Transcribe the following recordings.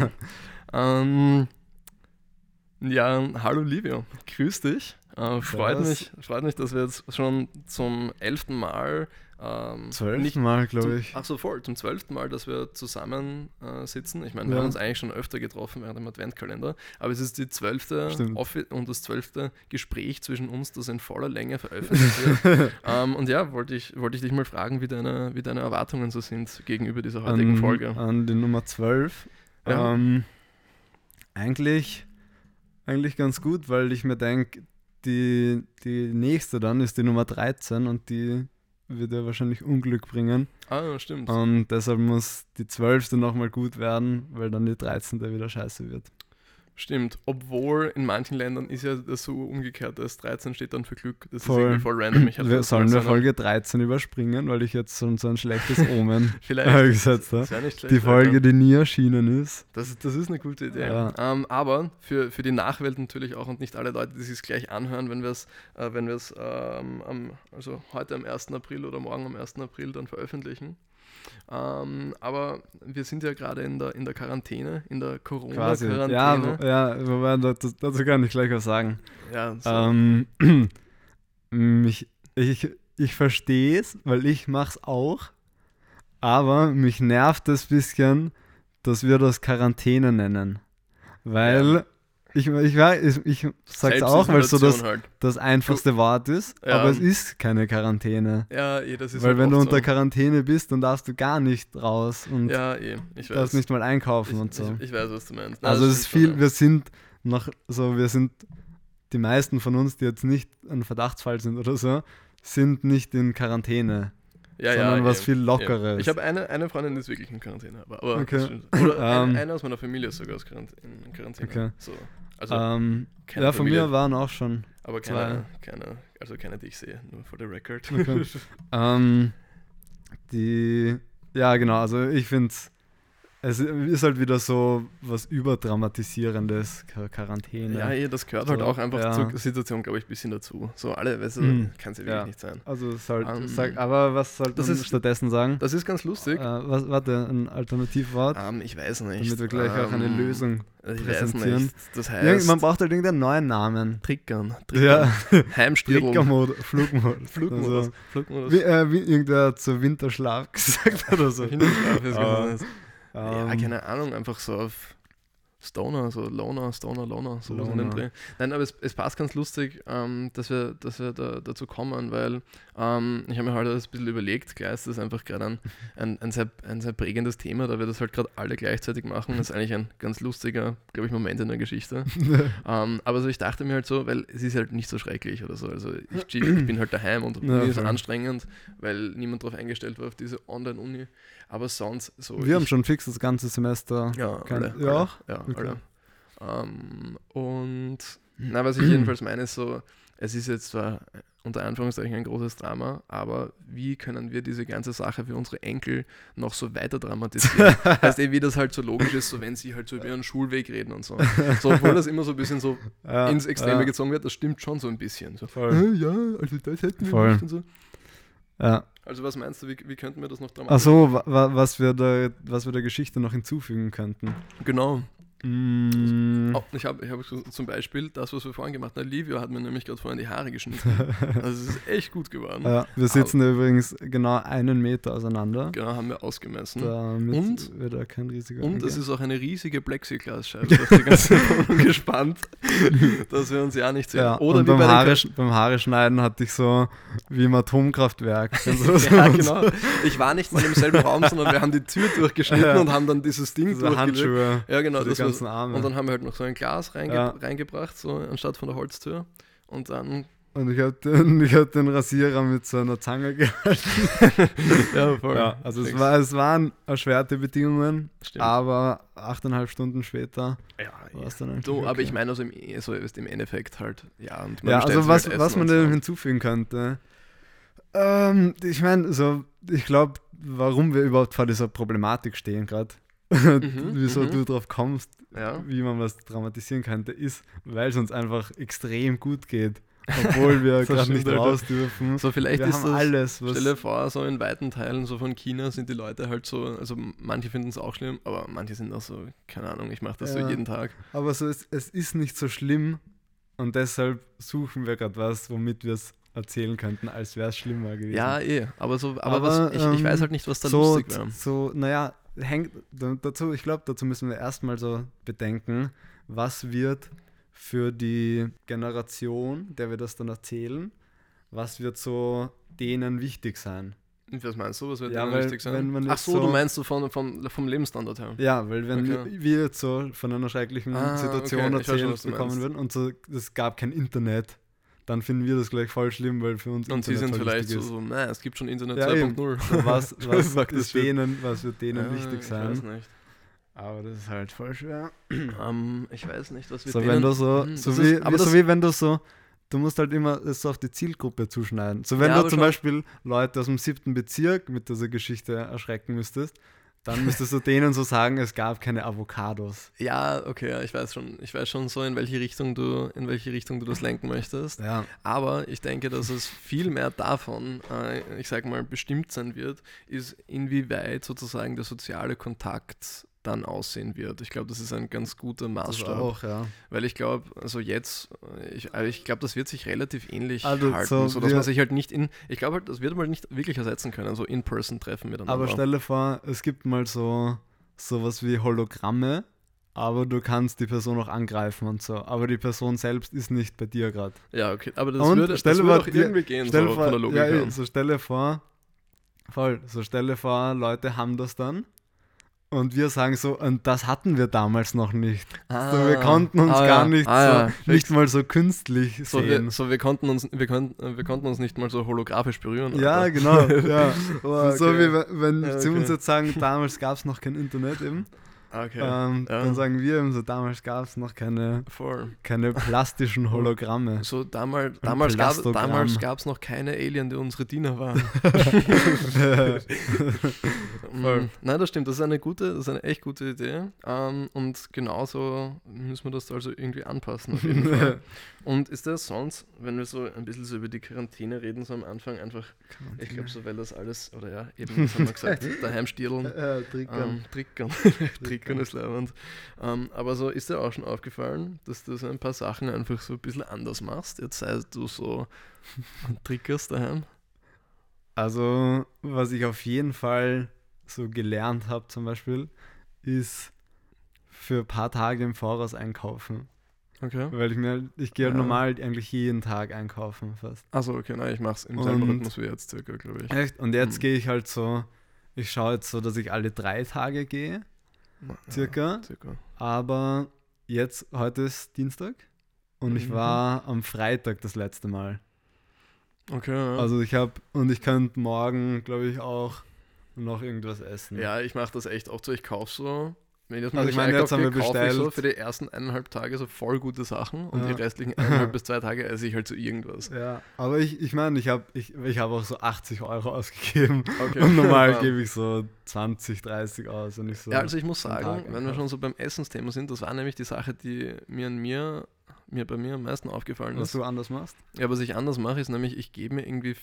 ähm, ja, hallo Livio, grüß dich. Äh, freut, mich, freut mich, dass wir jetzt schon zum elften Mal ähm, zwölften Mal, glaube ich. Ach so, voll, zum zwölften Mal, dass wir zusammen äh, sitzen. Ich meine, wir ja. haben uns eigentlich schon öfter getroffen während dem Adventkalender, aber es ist die zwölfte und das zwölfte Gespräch zwischen uns, das in voller Länge veröffentlicht wird. ähm, und ja, wollte ich, wollte ich dich mal fragen, wie deine, wie deine Erwartungen so sind gegenüber dieser heutigen an, Folge. An die Nummer 12. Ja. Ähm, eigentlich, eigentlich ganz gut, weil ich mir denke, die, die nächste dann ist die Nummer 13 und die wird ja wahrscheinlich Unglück bringen. Ah, stimmt. Und deshalb muss die 12. nochmal gut werden, weil dann die 13. wieder scheiße wird. Stimmt, obwohl in manchen Ländern ist ja das so umgekehrt, dass 13 steht dann für Glück. Das voll. ist irgendwie voll random. Ich wir sollen wir Folge 13 überspringen, weil ich jetzt so, so ein schlechtes Omen gesetzt habe. Die Folge, ja. die nie erschienen ist. Das, das ist eine gute Idee. Ja. Ähm, aber für, für die Nachwelt natürlich auch und nicht alle Leute, die sich es gleich anhören, wenn wir es äh, wenn ähm, also heute am 1. April oder morgen am 1. April dann veröffentlichen. Ähm, aber wir sind ja gerade in der, in der Quarantäne, in der Corona-Quarantäne. Ja, ja, wobei dazu, dazu kann ich gleich was sagen. Ja, so. ähm, mich, ich ich verstehe es, weil ich mache es auch. Aber mich nervt es ein bisschen, dass wir das Quarantäne nennen. Weil ja. Ich, ich, ich, ich sag's auch, weil es so das, halt. das einfachste Wort ist, ja. aber es ist keine Quarantäne. Ja, eh, das ist Weil halt wenn du unter so. Quarantäne bist, dann darfst du gar nicht raus und ja, eh, ich weiß. darfst nicht mal einkaufen ich, und so. Ich, ich, weiß, was du meinst. Nein, also es ist viel, wir sind noch so, wir sind die meisten von uns, die jetzt nicht ein Verdachtsfall sind oder so, sind nicht in Quarantäne. Ja, sondern ja, was eben, viel lockeres. Eben. Ich habe eine, eine Freundin, die ist wirklich in Quarantäne. Aber, aber okay. Oder um, ähm. einer aus meiner Familie ist sogar aus Quarantäne, in Quarantäne. Okay. So. Also ähm, ja, von mir waren auch schon. Aber keine, keine, also keine, die ich sehe, nur for the record. Okay. ähm, die, ja, genau, also ich finde es es ist halt wieder so was Überdramatisierendes, Quarantäne. Ja, eh, das gehört halt so, halt auch einfach ja. zur Situation, glaube ich, ein bisschen dazu. So alle, weißt du, hm. kann es ja wirklich ja. nicht sein. Also soll, um, ähm, sag, aber was soll man ist, stattdessen sagen? Das ist ganz lustig. Äh, was, warte, ein Alternativwort? Um, ähm, ich weiß nicht. Damit wir gleich um, auch eine ähm, Lösung ich präsentieren. Weiß nicht. Das heißt... man braucht halt irgendeinen neuen Namen. Triggern. Triggern. Ja. Heimstörung. Triggermodus, Flugmodus. Flugmodus. Also, Flugmodus. Wie, äh, wie irgendwer zu Winterschlaf gesagt oder so. Winterschlaf ist uh, ja, ähm, keine Ahnung, einfach so auf Stoner, so Loner, Stoner, Loner, so Loner. in dem Dreh. Nein, aber es, es passt ganz lustig, ähm, dass wir, dass wir da, dazu kommen, weil ähm, ich habe mir halt das ein bisschen überlegt, klar ist das einfach gerade ein, ein, ein, sehr, ein sehr prägendes Thema, da wir das halt gerade alle gleichzeitig machen. Das ist eigentlich ein ganz lustiger, glaube ich, Moment in der Geschichte. ähm, aber so ich dachte mir halt so, weil es ist halt nicht so schrecklich oder so. Also ich, ich bin halt daheim und ja, ist anstrengend, weil niemand darauf eingestellt war auf diese Online-Uni. Aber sonst so. Wir haben schon fix das ganze Semester. Ja, kein, alle, ja, alle, ja, okay. alle. Um, und na, was ich jedenfalls meine, ist so, es ist jetzt zwar unter Anführungszeichen ein großes Drama, aber wie können wir diese ganze Sache für unsere Enkel noch so weiter dramatisieren? heißt eh, wie das halt so logisch ist, so wenn sie halt so über ihren Schulweg reden und so. So, obwohl das immer so ein bisschen so ja, ins Extreme ja. gezogen wird, das stimmt schon so ein bisschen. So, Voll. ja, also das hätten wir Voll. nicht und so. Ja. Also was meinst du, wie, wie könnten wir das noch dramatisieren? Ach so, wa was wir, da, was wir der Geschichte noch hinzufügen könnten. Genau. Mm. Oh, ich habe ich hab zum Beispiel das, was wir vorhin gemacht haben. Livio hat mir nämlich gerade vorhin die Haare geschnitten. Also es ist echt gut geworden. Ja, wir sitzen Aber, übrigens genau einen Meter auseinander. Genau, haben wir ausgemessen. Damit und wird da kein riesiger Und es ist auch eine riesige Plexiglasscheibe auf die ganze gespannt, dass wir uns ja nicht sehen. Ja, Oder beim, bei Haare, beim Haare schneiden hatte ich so wie im Atomkraftwerk. ja, genau. Ich war nicht mal im selben Raum, sondern wir haben die Tür durchgeschnitten ja. und haben dann dieses Ding so Handschuhe. Ja, genau. Das ganzen Arme. Und dann haben wir halt noch so ein Glas reinge ja. reingebracht, so anstatt von der Holztür. Und dann. Und ich habe den, hab den Rasierer mit so einer Zange gehalten. ja, voll. Ja, also es, war, es waren erschwerte Bedingungen, Stimmt. aber achteinhalb Stunden später ja, war es dann So, okay. aber ich meine, also im, so im Endeffekt halt, ja. Und ja, also was, halt was man denn so. hinzufügen könnte. Ähm, ich meine, so, ich glaube, warum wir überhaupt vor dieser Problematik stehen gerade, mhm, wieso mhm. du drauf kommst, ja. wie man was dramatisieren könnte, ist, weil es uns einfach extrem gut geht. obwohl wir gerade nicht Alter. raus dürfen. So vielleicht wir ist das, alles, was stell dir vor, so in weiten Teilen so von China sind die Leute halt so, also manche finden es auch schlimm, aber manche sind auch so, keine Ahnung, ich mache das Ja. so jeden Tag. Aber so es, es ist nicht so schlimm und deshalb suchen wir gerade was, womit wir es erzählen könnten, als wäre es schlimmer gewesen. Ja, eh, aber so, aber, Aber, was, ich, ich ähm, weiß halt nicht, was da so, lustig wäre. so, naja, hängt da- dazu, ich glaube, dazu müssen wir erstmal so bedenken, was wird für die Generation, der wir das dann erzählen, was wird so denen wichtig sein. Was meinst du, was wird Ja, weil wichtig sein? Ach so, so- du meinst du von, von, vom Lebensstandard her. Ja, weil wenn Okay. wir, jetzt so von einer schrecklichen Ah, Situation okay, erzählt bekommen würden und so, es gab kein Internet, dann finden wir das gleich voll schlimm, weil für uns Und sie sind vielleicht so, so, nein, es gibt schon Internet Ja, eben. 2.0. So, was, was, this ist denen, was wird denen Ja, wichtig Ich sein? weiß nicht. Aber das ist halt voll schwer. Ähm, ich weiß nicht, was wir So, denen, wenn du so, Mhm, so, wie, ist- aber so wie wenn du so, du musst halt immer es auf die Zielgruppe zuschneiden. So, wenn Ja, du zum Beispiel Leute aus dem siebten Bezirk mit dieser Geschichte erschrecken müsstest, dann müsstest du denen so sagen, es gab keine Avocados. Ja, okay, ja, ich weiß schon. Ich weiß schon so, in welche Richtung du, in welche Richtung du das lenken möchtest. Ja. Aber ich denke, dass es viel mehr davon, äh, ich sag mal, bestimmt sein wird, ist, inwieweit sozusagen der soziale Kontakt dann aussehen wird. Ich glaube, das ist ein ganz guter Maßstab. auch, ja. Weil ich glaube, also jetzt, ich, also ich glaube, das wird sich relativ ähnlich Also halten, so sodass man sich halt nicht in, ich glaube halt, das wird man nicht wirklich ersetzen können, so in-person-Treffen miteinander. Aber stell dir vor, es gibt mal so sowas wie Hologramme, aber du kannst die Person auch angreifen und so. Aber die Person selbst ist nicht bei dir gerade. ja, okay, aber das Und würde, das würde mal auch irgendwie gehen, Stell so vor, von der Logik ja, her. so stell dir vor, voll, so stell dir vor, Leute haben das dann. Und wir sagen so, und das hatten wir damals noch nicht. so, wir konnten uns ah, gar ja, nicht ah, so, ja, nicht mal so künstlich So, sehen. wir, so wir, konnten uns, wir, konnten, wir konnten uns nicht mal so holographisch berühren. ja, Alter. genau. Ja. Oh, So okay. wie we- wenn Ja, sie uns okay. jetzt sagen, damals gab es noch kein Internet eben, Okay, ähm, ja. dann sagen wir eben so, damals gab es noch keine, voll. keine plastischen Hologramme. So damals, damals gab es noch keine Alien, die unsere Diener waren. Voll. Mm, Nein, das stimmt. Das ist eine gute, das ist eine echt gute Idee. Ähm, und genauso müssen wir das also irgendwie anpassen. Auf jeden Fall. Und ist das sonst, wenn wir so ein bisschen so über die Quarantäne reden, so am Anfang einfach, ich glaube so, weil das alles, oder ja, eben, das haben wir gesagt, daheim stirlen. äh, Trickern. Ähm, Trickern. Trickern ist leibend. Ähm, aber so ist dir auch schon aufgefallen, dass du so ein paar Sachen einfach so ein bisschen anders machst. Jetzt sei du so trickerst daheim. Also, was ich auf jeden Fall so gelernt habe zum Beispiel, ist für ein paar Tage im Voraus einkaufen. Okay. Weil ich mir, ich gehe halt Ja. normal eigentlich jeden Tag einkaufen fast. Also okay, nein, ich mach's im selben Und- Rhythmus wie jetzt circa, glaube ich. Echt? Und jetzt Hm. gehe ich halt so, ich schaue jetzt so, dass ich alle drei Tage gehe, circa. Ja, circa. Aber jetzt, heute ist Dienstag und ich Mhm. war am Freitag das letzte Mal. Okay, ja. Also ich habe, und ich könnte morgen, glaube ich, auch noch irgendwas essen. ja, ich mache das echt auch so. Ich kaufe so, wenn ich, Also ich meine, jetzt haben wir ich so bestellt. für die ersten eineinhalb Tage so voll gute Sachen und Ja. die restlichen eineinhalb bis zwei Tage esse ich halt so irgendwas. Ja, aber ich ich, meine, ich habe ich, ich hab auch so 80 Euro ausgegeben Okay. und normal Ja. gebe ich so 20, 30 aus und ich so. Ja, also ich muss sagen, Tag wenn wir einkaufen. schon so beim Essensthema sind, das war nämlich die Sache, die mir an mir, mir bei mir am meisten aufgefallen was ist. du anders machst? Ja, was ich anders mache, ist nämlich, ich gebe mir irgendwie ein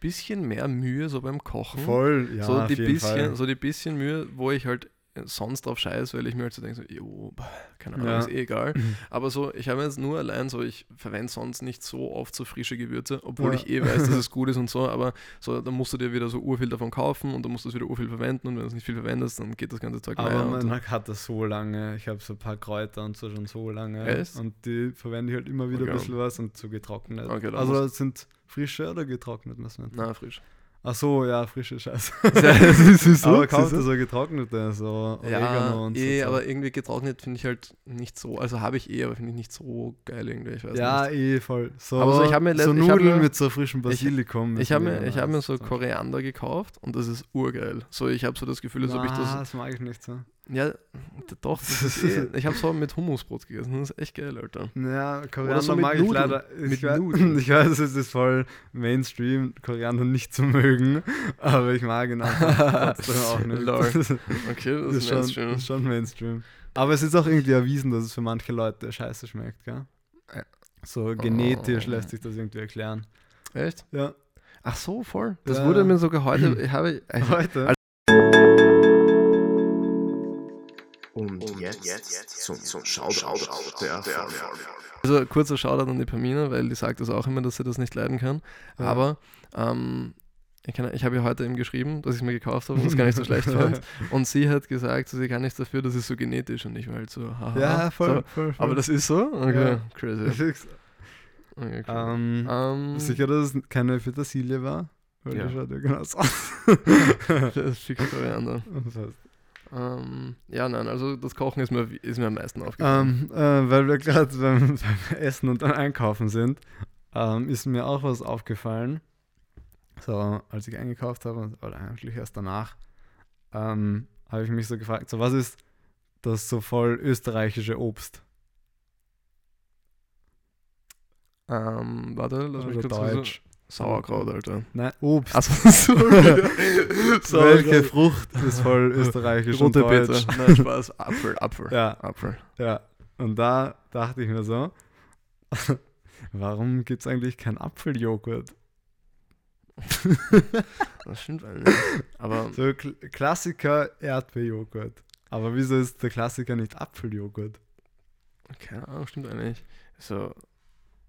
bisschen mehr Mühe so beim Kochen. Voll, ja, so, die bisschen, Fall. so die bisschen Mühe, wo ich halt sonst drauf scheiße, weil ich mir halt so denke, so, jo, keine Ahnung, Ja. ist eh egal. Aber so, ich habe jetzt nur allein so, ich verwende sonst nicht so oft so frische Gewürze, obwohl Ja. ich eh weiß, dass es gut ist und so, aber so, dann musst du dir wieder so urviel davon kaufen und dann musst du es wieder urviel verwenden und wenn du es nicht viel verwendest, dann geht das ganze Zeug Aber leer und man hat das so lange. Ich habe so ein paar Kräuter und so schon so lange. Echt? Und die verwende ich halt immer wieder Okay. ein bisschen was und so getrocknet. Okay, also sind frische oder getrocknet, was man? Na, frisch. Ach so, ja, frische Scheiße. Wieso? aber ihr so getrocknete, so Ja, Oregano und eh, so. aber irgendwie getrocknet finde ich halt nicht so, also habe ich eh, aber finde ich nicht so geil irgendwie, ich weiß Ja, nicht. eh, voll. So, Aber so, ich mir so ich Nudeln mir- mit so frischem Basilikum. Ich habe mir, ich hab mir so. Koriander gekauft und das ist urgeil. So, ich habe so das Gefühl, als ob ich das. das mag ich nicht so. Ja, doch, eh, ich habe so mit Hummusbrot gegessen. Das ist echt geil, Alter. Ja, Koriander so mit mag Nudeln. ich leider. Mit ich, weiß, Nudeln. ich weiß, es ist voll Mainstream, Koriander nicht zu mögen, aber ich mag ihn trotzdem auch nicht. Lol. Das ist, Okay, das ist schon, Mainstream. ist schon Mainstream. Aber es ist auch irgendwie erwiesen, dass es für manche Leute scheiße schmeckt, gell? So genetisch Oh. lässt sich das irgendwie erklären. Echt? Ja. Ach so, voll. Das Ja. wurde mir sogar heute. Ich habe, ich, Heute. Und jetzt, zum, zum Shoutout der Folge. also kurzer Shoutout an die Pamina, weil die sagt das auch immer, dass sie das nicht leiden kann. Ja. Aber ähm, ich, ich habe ihr heute eben geschrieben, dass ich es mir gekauft habe und es gar nicht so schlecht fand. Und sie hat gesagt, so, sie kann nichts dafür, das ist so genetisch und ich war halt so, haha. Ja, voll, So. voll, voll. Aber das ist so? Okay, Ja. crazy. Okay, cool. Ähm, Ähm, sicher, dass es keine Petersilie war? Weil Ja. die schaut ja genau so aus. das ist fix Koriander. Das heißt, Ähm, ja, nein, also das Kochen ist mir, ist mir am meisten aufgefallen. ähm, äh, weil wir gerade beim, beim Essen und dann Einkaufen sind, ähm, ist mir auch was aufgefallen. So, als ich eingekauft habe, oder eigentlich erst danach, ähm, habe ich mich so gefragt, so was ist das so voll österreichische Obst? Ähm, warte, lass mich Oder kurz so- Deutsch? Sauerkraut, Alter. Nein, Obst. Achso, sorry. Welche Frucht ist voll österreichisch und Rote deutsch? Beete. Nein, Spaß. Apfel, Apfel. Ja, Apfel. ja. Und da dachte ich mir so, warum gibt es eigentlich kein Apfeljoghurt? Das stimmt eigentlich. Aber So Kl Klassiker Erdbeerjoghurt. Aber wieso ist der Klassiker nicht Apfeljoghurt? keine Ahnung, stimmt eigentlich. So,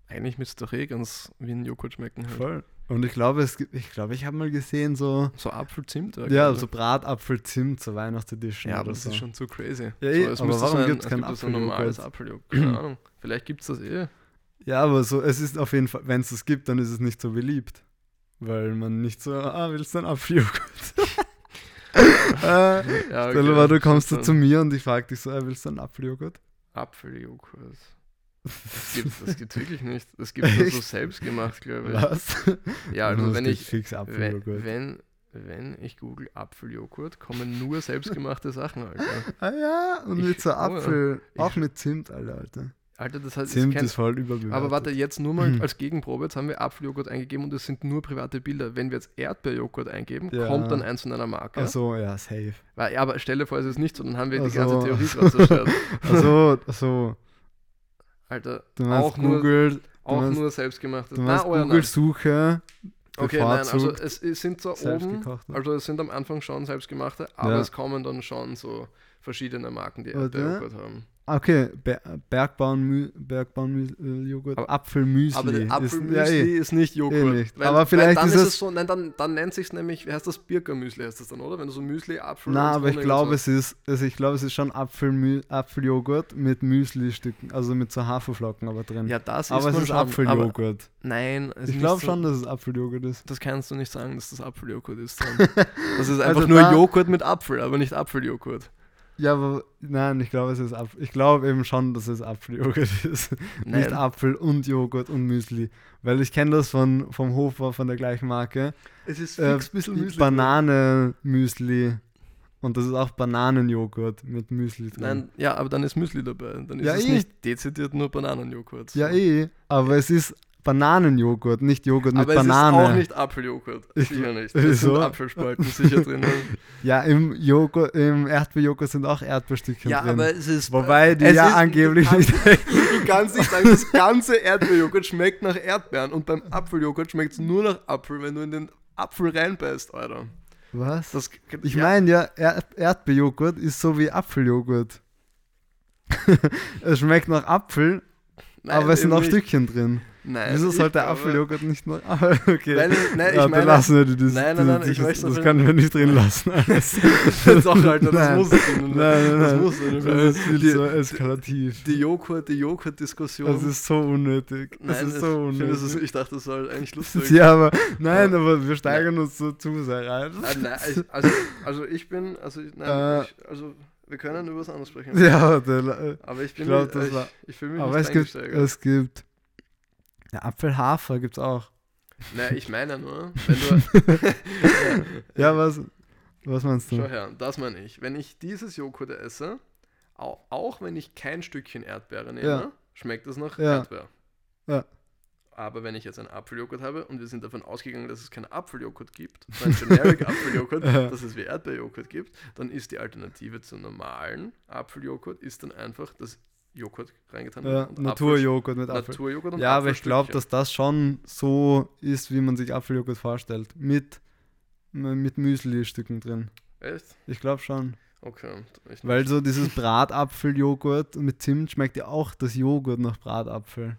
eigentlich müsste doch eh ganz wie ein Joghurt schmecken. Halt. Voll. Und ich glaube, es gibt, ich glaube, ich habe mal gesehen, so, So Apfelzimt. ja, so Bratapfelzimt zur Weihnachtsedition. Ja, aber oder das so. ist schon zu crazy. Ja, eh, so, es aber warum so gibt's es kein gibt so ein normales Apfeljoghurt? Apfeljoghurt? Keine Ahnung. Vielleicht gibt es das eh. Ja, aber so, es ist auf jeden Fall, wenn es das gibt, dann ist es nicht so beliebt. Weil man nicht so, ah, willst du einen Apfeljoghurt? äh, Ja, Stell dir mal, du kommst du stimmt zu mir und ich frage dich so, ah, willst du einen Apfeljoghurt? Apfeljoghurt. Das gibt das gibt's wirklich nicht. Das gibt nur so selbst gemacht, glaube ich. Was? Ja, also wenn gibt ich, fix wenn, Apfeljoghurt. wenn, wenn ich google Apfeljoghurt, kommen nur selbstgemachte Sachen, Alter. Ah ja, und Ich- mit so oh, Apfel, ich- auch mit Zimt, Alter, Alter. Alter, das heißt, Zimt ist kein, ist voll überbewertet. aber warte, jetzt nur mal Mhm. als Gegenprobe, jetzt haben wir Apfeljoghurt eingegeben und es sind nur private Bilder. Wenn wir jetzt Erdbeerjoghurt eingeben, Ja. kommt dann eins von einer Marke. Achso, ja, safe. Ja, aber stell dir vor, es ist nicht so, dann haben wir Ach die ganze so. Theorie gerade zerstört. Achso, achso. Alter, Du auch, nur, Google, auch meinst- nur selbstgemachtes. du Na, meinst oh ja, nein. Google-Suche, Okay, nein, also es, es sind zwar oben, selbstgekocht. also es sind am Anfang schon selbstgemachte, aber Ja. es kommen dann schon so verschiedene Marken, die. Erdbeerjoghurt haben. Okay, Ber Bergbauen, Bergbauen-Joghurt, Aber- Apfelmüsli. Aber der ist- Apfelmüsli ja, eh. ist nicht Joghurt. nicht. Aber vielleicht dann ist es- es so, nein, dann, dann nennt sich nämlich, wie heißt das, Birkermüsli heißt das dann, oder? Wenn du so Müsli, Apfel und aber ich glaube, so. es ist, also ich glaube, es ist schon Apfelmü Apfeljoghurt mit Müsli-Stücken, also mit so Haferflocken aber drin. Ja, das aber ist es man ist schon, Aber, Apfeljoghurt. nein, es ist Ich glaube so, schon, dass es Apfeljoghurt ist. Das kannst du nicht sagen, dass das Apfeljoghurt ist. Das ist einfach Also nur da- Joghurt mit Apfel, aber nicht Apfeljoghurt. Ja, aber nein, ich glaube, es ist Apfel. Ich glaube eben schon, dass es Apfeljoghurt ist. Nein. Nicht Apfel und Joghurt und Müsli. Weil ich kenne das von, vom Hofer von der gleichen Marke. Es ist Äh, fix ein bisschen Müsli. Banane-Müsli. Und das ist auch Bananenjoghurt mit Müsli drin. Nein, ja, aber dann ist Müsli dabei. Dann ist Ja, es eh. nicht dezidiert nur Bananenjoghurt. Ja, eh. Aber es ist Bananenjoghurt, nicht Joghurt mit aber Banane. es ist auch nicht Apfeljoghurt. Ich- Sicher nicht. Es Wieso? sind Apfelspalten sicher drin. Ja, im, Joghurt, im Erdbeerjoghurt sind auch Erdbeerstückchen ja, drin. aber es ist. Wobei die ja ist- angeblich du nicht. kannst, Du kannst nicht sagen, das ganze Erdbeerjoghurt schmeckt nach Erdbeeren und beim Apfeljoghurt schmeckt es nur nach Apfel, wenn du in den Apfel reinbeißt, Alter. Was? Das, Ich ja, meine ja, er Erdbeerjoghurt ist so wie Apfeljoghurt. es schmeckt nach Apfel, nein, aber es sind auch. Stückchen drin. Nein, Wieso sollte glaube- Apfeljoghurt nicht nach Aber okay. Weil, nein, ich ja, meine, lassen wir das. Nein, nein, nein, das, ich das, möchte das noch- können wir nicht drin lassen. Alles. Doch, Alter, das Nein. muss drin. Nein, nein, Das nein. muss drin. Das ist Die- zu eskalativ. Die Joghurt, die Joghurt-Diskussion. Das ist so unnötig. Das Nein, ist so ich, unnötig. das ist, ich dachte, das war eigentlich lustig. ja, aber nein, aber wir steigern uns so zu sehr rein. Ah, nein, also, also ich bin, also, nein, Äh. ich, also wir können über was anderes sprechen. Ja, der, Aber ich bin, glaub, nicht- das ich, war- ich fühle mich aber nicht es gibt, es gibt ja, Apfelhafer gibt es auch. Nein, ich meine nur, wenn du, Ja, was, was meinst schau du? her, das meine ich. Wenn ich dieses Joghurt esse, auch, auch wenn ich kein Stückchen Erdbeere nehme, Ja. schmeckt es nach. Erdbeer. Ja. Aber wenn ich jetzt einen Apfeljoghurt habe und wir sind davon ausgegangen, dass es keinen Apfeljoghurt gibt, so einen Generic Apfeljoghurt, dass es wie Erdbeerjoghurt gibt, dann ist die Alternative zum normalen Apfeljoghurt ist dann einfach das Joghurt reingetan Ja, Naturjoghurt mit Apfel-. Naturjoghurt und Ja, aber ich glaube, dass das schon so ist, wie man sich Apfeljoghurt vorstellt. Mit, mit Müsli-Stücken drin. Echt? Ich glaube schon. Okay. Weil so dieses Bratapfeljoghurt mit Zimt schmeckt ja auch das Joghurt nach Bratapfel.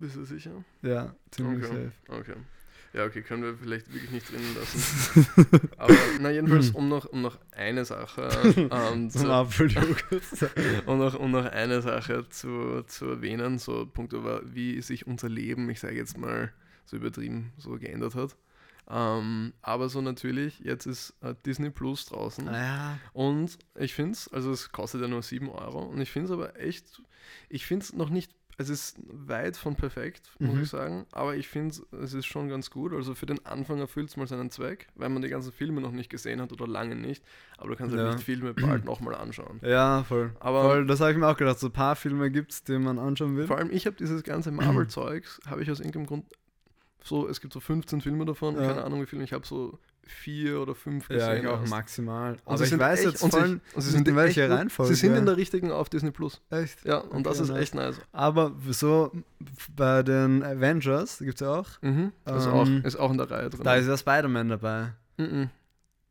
Bist du sicher? Ja, ziemlich Okay. safe. Okay. Ja, okay, können wir vielleicht wirklich nicht drinnen lassen. Aber na jedenfalls, um noch, um noch eine Sache ähm, zu, Apfeljoghurt. um noch, um noch eine Sache zu, zu erwähnen, so Punkt über, wie sich unser Leben, ich sage jetzt mal so übertrieben, so geändert hat. Ähm, aber so natürlich, jetzt ist äh, Disney Plus draußen. naja. Und ich finde es, also es kostet ja nur 7 Euro und ich finde es aber echt, ich finde es noch nicht, es ist weit von perfekt, muss Mhm. ich sagen, aber ich finde es ist schon ganz gut. Also für den Anfang erfüllt es mal seinen Zweck, weil man die ganzen Filme noch nicht gesehen hat oder lange nicht, aber du kannst Ja. halt nicht Filme bald nochmal anschauen. Ja, voll. Aber- voll, das habe ich mir auch gedacht. So ein paar Filme gibt es, die man anschauen will. Vor allem ich habe dieses ganze Marvel-Zeugs, habe ich aus irgendeinem Grund, so, es gibt so 15 Filme davon, Ja. keine Ahnung wie viele, ich habe so vier oder fünf gesehen. Ja, ich auch erst. maximal. Und Aber ich weiß echt- jetzt und voll, und sie sind in welche echt gut. Reihenfolge. Sie sind in der richtigen auf Disney Plus. Echt? Ja, und das Okay, ist nice. echt nice. Aber so bei den Avengers gibt es ja auch. Mhm. Ist, Ähm, auch, ist auch in der Reihe drin. Da ist ja Spider-Man dabei. Mhm.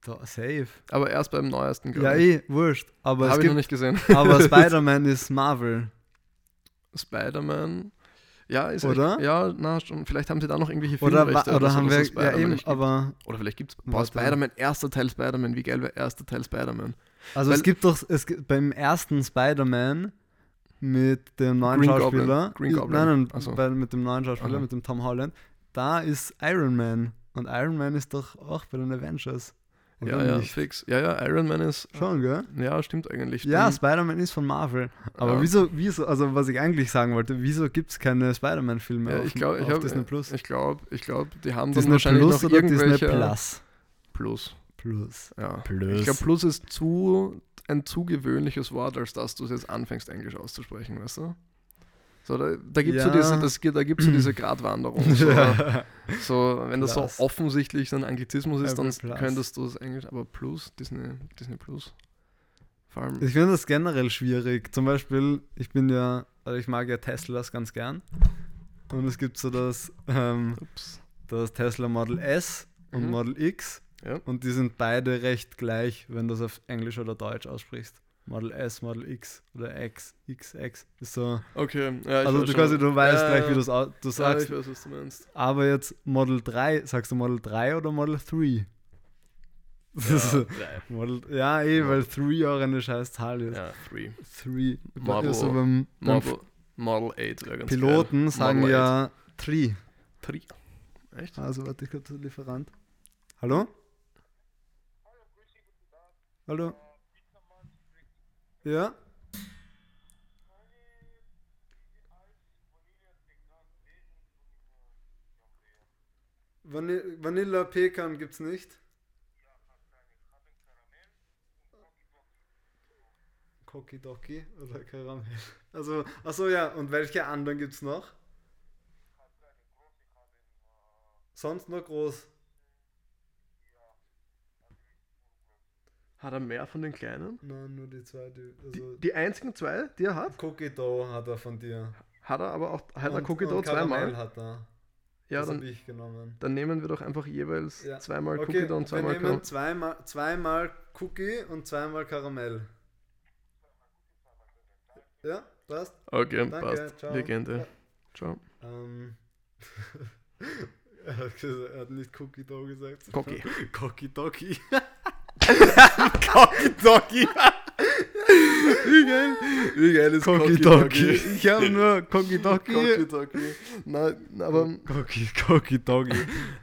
Da, safe. Aber erst beim neuesten, Ja, glaube ich. eh, wurscht. Habe ich noch gibt, nicht gesehen. aber Spider-Man ist Marvel. Spider-Man. Ja, ist Oder? Echt, ja, na, schon. Vielleicht haben sie da noch irgendwelche Oder, Filmrechte oder so, haben dass wir. Ja, eben, gibt. aber. Oder vielleicht gibt es. Spider-Man, erster Teil Spider-Man. Wie geil wäre erster Teil Spider-Man? Also, Weil- es gibt doch. Es gibt, beim ersten Spider-Man mit dem neuen Green Schauspieler. Goblin. Green Goblin. Nein, nein, bei, mit dem neuen Schauspieler, Aha. mit dem Tom Holland. Da ist Iron Man. Und Iron Man ist doch auch bei den Avengers. Ja, Oder ja, nicht? fix. Ja, ja, Iron Man ist. Schon, gell? Ja, stimmt eigentlich. Ja. Spider-Man ist von Marvel. Aber Ja. wieso, wieso, also was ich eigentlich sagen wollte, wieso gibt es keine Spider-Man-Filme Ja, auf, ich glaube, ich auf hab, Disney Plus? Ich glaube, ich glaube, die haben dann Disney wahrscheinlich Plus noch oder Disney irgendwelche. Plus? Plus. Plus. Ja. Plus. Ich glaube, Plus ist zu ein zu gewöhnliches Wort, als dass du es jetzt anfängst, Englisch auszusprechen, weißt du? So, da, da gibt es so Ja. diese, das, gibt- da gibt's so diese Gratwanderung. So, Ja. so, wenn das so offensichtlich ein Anglizismus ist, dann Plus. könntest du es Englisch, aber Plus, Disney, Disney Plus. Vor allem. Ich finde das generell schwierig. Zum Beispiel, ich bin ja, also ich mag ja Teslas ganz gern. Und es gibt so das, ähm, das Tesla Model S und Mhm. Model X. Ja. Und die sind beide recht gleich, wenn du es auf Englisch oder Deutsch aussprichst. Model S, Model X oder X, XX. Ist so. Okay, ja, ich Also du quasi, du weißt Ja, gleich, ja. wie du Ja, sagst. ich weiß, was du meinst. Aber jetzt Model 3, sagst du Model 3 oder Model 3? Das ist so- Model, ja, eh, weil 3 auch eine scheiß Zahl ist. Ja, 3. 3. Model- Also beim, beim Model, Model 8 wäre ganz Piloten geil. sagen Model ja 3. 8. 3. Echt? Also warte, ich glaube, der Lieferant. Hallo? Hallo? Ja? Vanille, Vanilla Pekan gibt's nicht. Kokidoki oder Karamell. Also, achso ja, und welche anderen gibt's noch? Sonst nur groß. Hat er mehr von den kleinen? Nein, nur die zwei, die. Die, Also, die einzigen zwei, die er hat? Cookie Dough hat er von dir. Hat er aber auch, hat er Und- Cookie Dough zweimal? hat er. Ja, das dann, ich genommen. dann nehmen wir doch einfach jeweils Ja. zweimal Okay, Cookie Dough und wir zweimal nehmen Karamell. zweimal, zweimal Cookie und zweimal Karamell. Ja, passt. Okay, Danke, passt. ciao. Legende. Ja. Ciao. Ähm, er, hat gesagt, er hat nicht Cookie Dough gesagt. Cookie. Cookie Doggy. Cookie Doggy. Wie geil, wie geil ist Cookie Doggy. Ich habe nur Cocky Doggy. Doggy. Na, na, aber, Cookie, Cookie Doggy.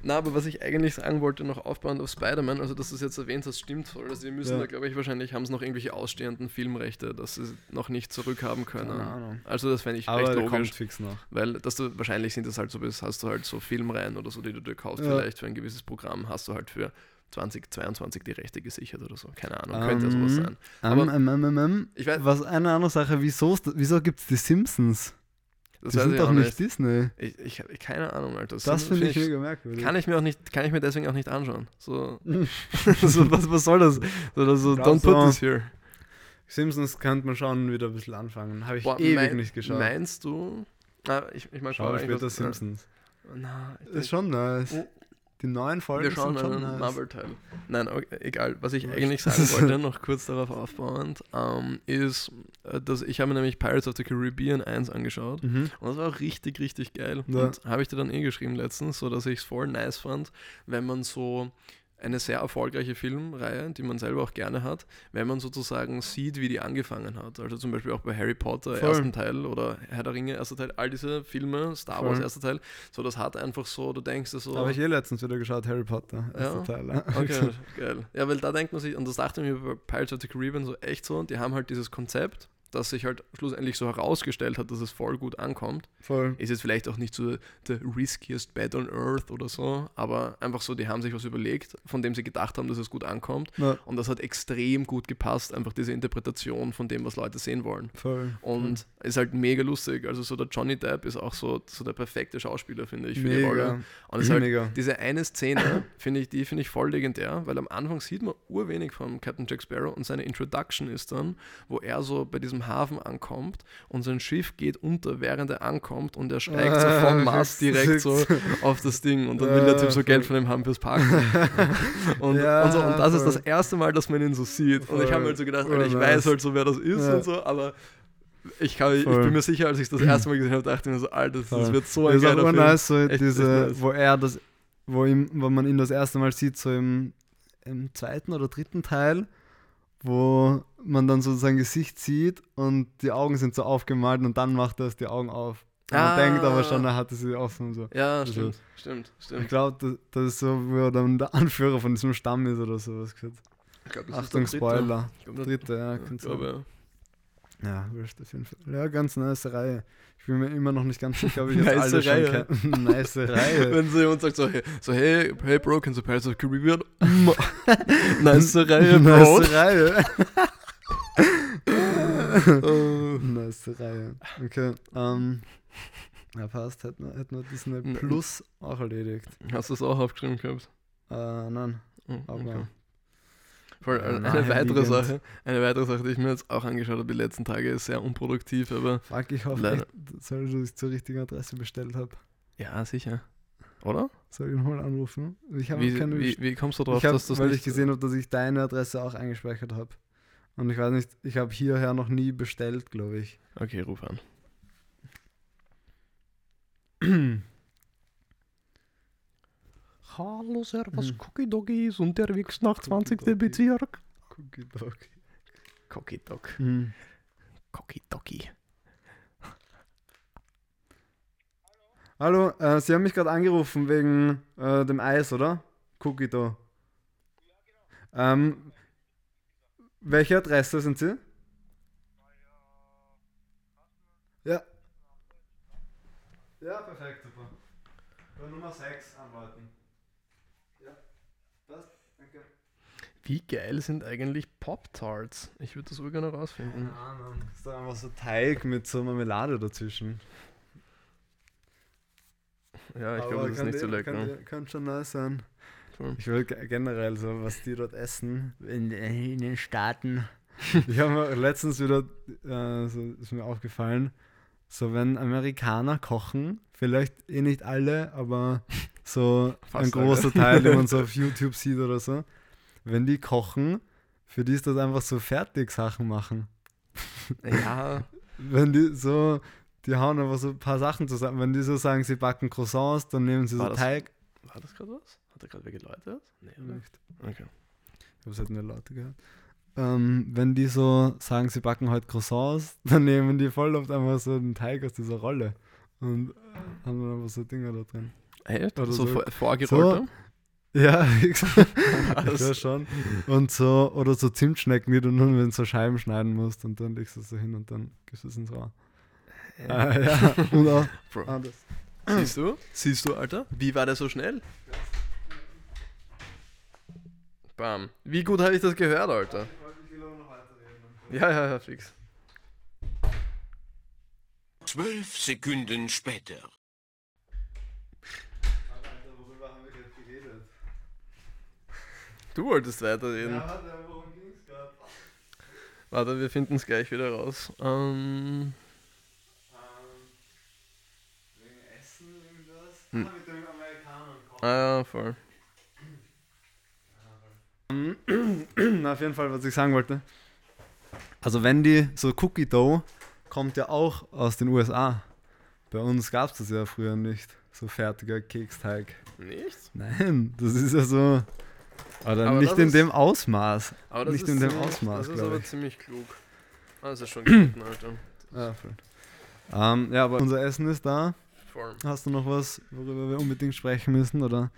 na, aber was ich eigentlich sagen wollte, noch aufbauend auf Spider-Man, also dass du es jetzt erwähnt hast, stimmt voll. Also, sie müssen Ja. da, glaube ich, wahrscheinlich haben es noch irgendwelche ausstehenden Filmrechte, dass sie noch nicht zurückhaben können. Keine Ahnung. Also, das fände ich Aber recht der kommt logisch. fix noch. Weil, dass du, wahrscheinlich sind das halt so, hast du halt so Filmreihen oder so, die du dir kaufst, Ja. vielleicht für ein gewisses Programm, hast du halt für 2022 die Rechte gesichert oder so. Keine Ahnung, könnte ja sowas Ähm, sein. Ähm, Aber- ähm, ähm, ähm. Ich weiß, Was eine andere Sache, wieso, wieso gibt es die Simpsons? das die sind ich doch auch nicht Disney. Ich, ich habe keine Ahnung, Alter. Das sind- finde ich mega merkwürdig. Kann ich mir auch nicht, kann ich mir deswegen auch nicht anschauen. So, so was, was soll das? So, so, don't put this here. Simpsons könnte man schon wieder ein bisschen anfangen. Habe ich Boah, ewig mein- nicht geschaut. Meinst du? Na, ich, ich mag Schau später irgendwas- Simpsons. Na, ich Ist schon nice. Oh. Die neuen Folgen Wir schauen sind schon einen nice. Marvel-Teil. Nein, okay, egal. Was ich eigentlich sagen wollte, noch kurz darauf aufbauend, ähm, ist, äh, dass ich habe mir nämlich Pirates of the Caribbean 1 angeschaut. Mhm. Und das war auch richtig, richtig geil. Ja. Und habe ich dir dann eh geschrieben letztens, so dass ich es voll nice fand, wenn man so eine sehr erfolgreiche Filmreihe, die man selber auch gerne hat, wenn man sozusagen sieht, wie die angefangen hat. Also zum Beispiel auch bei Harry Potter, Voll. ersten Teil, oder Herr der Ringe, erster Teil, all diese Filme, Star Wars, Voll. erster Teil, so das hat einfach so, du denkst dir so. Habe ich eh letztens wieder geschaut, Harry Potter. Ja? Erster Teil. ja. Okay, geil. Ja, weil da denkt man sich, und das dachte ich mir bei Pirates of the Caribbean so echt so, die haben halt dieses Konzept, das sich halt schlussendlich so herausgestellt hat, dass es voll gut ankommt. Voll. Ist jetzt vielleicht auch nicht so the riskiest bet on earth oder so, aber einfach so, die haben sich was überlegt, von dem sie gedacht haben, dass es gut ankommt. Ja, Und das hat extrem gut gepasst, einfach diese Interpretation von dem, was Leute sehen wollen. voll. Und ist halt mega lustig. Also so der Johnny Depp ist auch so, so der perfekte Schauspieler, finde ich, für die Rolle. Mega. Und ist halt Mega. diese eine Szene, finde ich, die finde ich voll legendär, weil am Anfang sieht man urwenig von Captain Jack Sparrow und seine Introduction ist dann, wo er so bei diesem Hafen ankommt und sein Schiff geht unter, während er ankommt und er steigt so vom Mast direkt so auf das Ding und dann will der Typ so Geld von ihm haben fürs Parken. und, Ja, und, so, und das ist das erste Mal, dass man ihn so sieht. Und ich habe mir halt so gedacht, Alter, ich weiß nice. halt so, wer das ist Ja. und so, aber ich, kann, ich bin mir sicher, als ich das erste Mal gesehen habe, dachte ich mir so, Alter, das, das wird so ein geiler Film. urnice, so echt diese, nice. wo er das, wo, ihm, wo man ihn das erste Mal sieht, so im, im zweiten oder dritten Teil, wo man dann so sein Gesicht sieht und die Augen sind so aufgemalt und dann macht er die Augen auf. Und man Ah. denkt aber schon, er hatte sie offen und so. Ja, Also, stimmt, stimmt, Ich stimmt. glaube, das, das ist so, wo er dann der Anführer von diesem Stamm ist oder sowas. gesagt. Ich glaub, das ist Achtung. Spoiler. Ich Dritte, ja, Ich glaube, ja. Ja, wurscht auf jeden Fall. Ja, ganz nice Reihe. Ich bin mir immer noch nicht ganz sicher, ob ich jetzt Nice alle schon Reihe. kenne. nice Reihe. Wenn so jemand sagt so, hey, so, hey, hey Bro, kennst du Pirates of Caribbean? nice Reihe, Bro. Nice Reihe. Oh. nice Reihe. Okay, ähm. Ja, passt. Hätten wir, hätten wir Disney Mhm. Plus auch erledigt. Hast du das auch aufgeschrieben gehabt? Äh, nein. Oh, Aber. okay. Voll, eine, eine weitere. Sache, eine weitere Sache, die ich mir jetzt auch angeschaut habe die letzten Tage, ist sehr unproduktiv, aber Fuck, ich hoffe, Leider. echt, soll, dass ich zur richtigen Adresse bestellt habe. ja, sicher. Oder? Soll ich nochmal anrufen? Ich habe Wie, keine wie, wie kommst du drauf, ich hab, dass das weil nicht... ich gesehen habe, dass ich deine Adresse auch eingespeichert habe. Und ich weiß nicht, ich habe hierher noch nie bestellt, glaube ich. Okay, ruf an. Hallo, servus, Mhm. Cookie Doggy ist unterwegs nach 20. Cookie Doggy. Bezirk. Cookie Dog. Cookie Dog. Hm. Cookie Doggy. Hallo, äh, Sie haben mich gerade angerufen wegen äh, dem Eis, oder? Cookie Dough. Ähm, welche Adresse sind Sie? Ja. Ja, perfekt, super. Bei Nummer 6 anwarten. Ja, passt, danke. Wie geil sind eigentlich Pop-Tarts? Ich würde das wohl gerne rausfinden. Keine Ahnung. Ist einfach so Teig mit so Marmelade dazwischen. Ja, ich Aber glaube, das ist nicht so die- lecker. Kann, kann schon nice sein. Ich will ge- generell so, was die dort essen in, in den Staaten. ich habe mir letztens wieder, äh, so ist mir aufgefallen, so wenn Amerikaner kochen, vielleicht eh nicht alle, aber so Fast ein großer Teil, den man so auf YouTube sieht oder so, wenn die kochen, für die ist das einfach so Fertigsachen machen. Ja, Wenn die so, die hauen einfach so ein paar Sachen zusammen. Wenn die so sagen, sie backen Croissants, dann nehmen sie War so das- Teig. war das gerade was? Hat er gerade wer geläutet? Nee, oder? Nicht. Okay. Ich habe halt nur Leute gehört. Ähm, wenn die so sagen, sie backen heute Croissants, dann nehmen die voll oft einfach so den Teig aus dieser Rolle und äh, haben dann einfach so Dinger da drin. Echt? Oder so, so- vor- vorgerollte? Ja, ich Was? ja schon. Und so, oder so Zimtschnecken, die du nur in so Scheiben schneiden musst und dann legst du es so hin und dann gibst du es ins Rohr. Äh, Ah, ja, und auch Bro. anders. Siehst du? Siehst du, Alter? Wie war der so schnell? Bam. Wie gut habe ich das gehört, Alter? Ja, ja, ja, fix. Zwölf Sekunden später. worüber haben wir jetzt geredet? Du wolltest weiterreden. warte, worum ging's gerade? Warte, wir finden es gleich wieder raus. Ähm, Wegen Essen irgendwas? Hm. mit den Amerikanern ah ja, voll. Na, auf jeden Fall, was ich sagen wollte. Also wenn die, so Cookie Dough kommt ja auch aus den USA. Bei uns gab es das ja früher nicht, so fertiger Keksteig. Nicht? Nein, das ist ja so, oder Aber nicht in ist- dem Ausmaß. Aber das Nicht ist in dem ziemlich, Ausmaß, Das ist aber ich. ziemlich klug. Ah, Das ist schon gelitten, Alter. Ja, voll. Ähm, ja, aber unser Essen ist da. Hast du noch was, worüber wir unbedingt sprechen müssen? Oder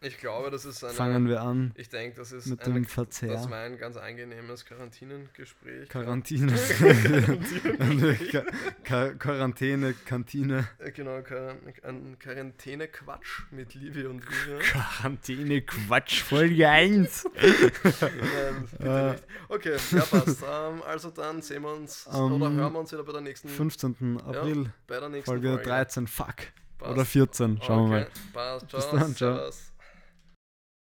Ich glaube, das ist eine. fangen wir an Ich denke, das ist mit eine, dem das Verzehr? war ein ganz angenehmes Quarantinengespräch. Ka Quarantäne, Kantine. Äh, Genau, Quarantäne-Quatsch mit Liebe und Liebe. Quarantäne, Quatsch, Folge 1. Nein, nicht. Okay, ja passt. Ähm, also dann sehen wir uns Ähm, oder hören wir uns wieder bei der nächsten 15. April, bei der nächsten Folge Folge. 13, fuck. Passt. Oder 14, schauen wir mal. Okay, Passt, Bis ciao. dann, ciao.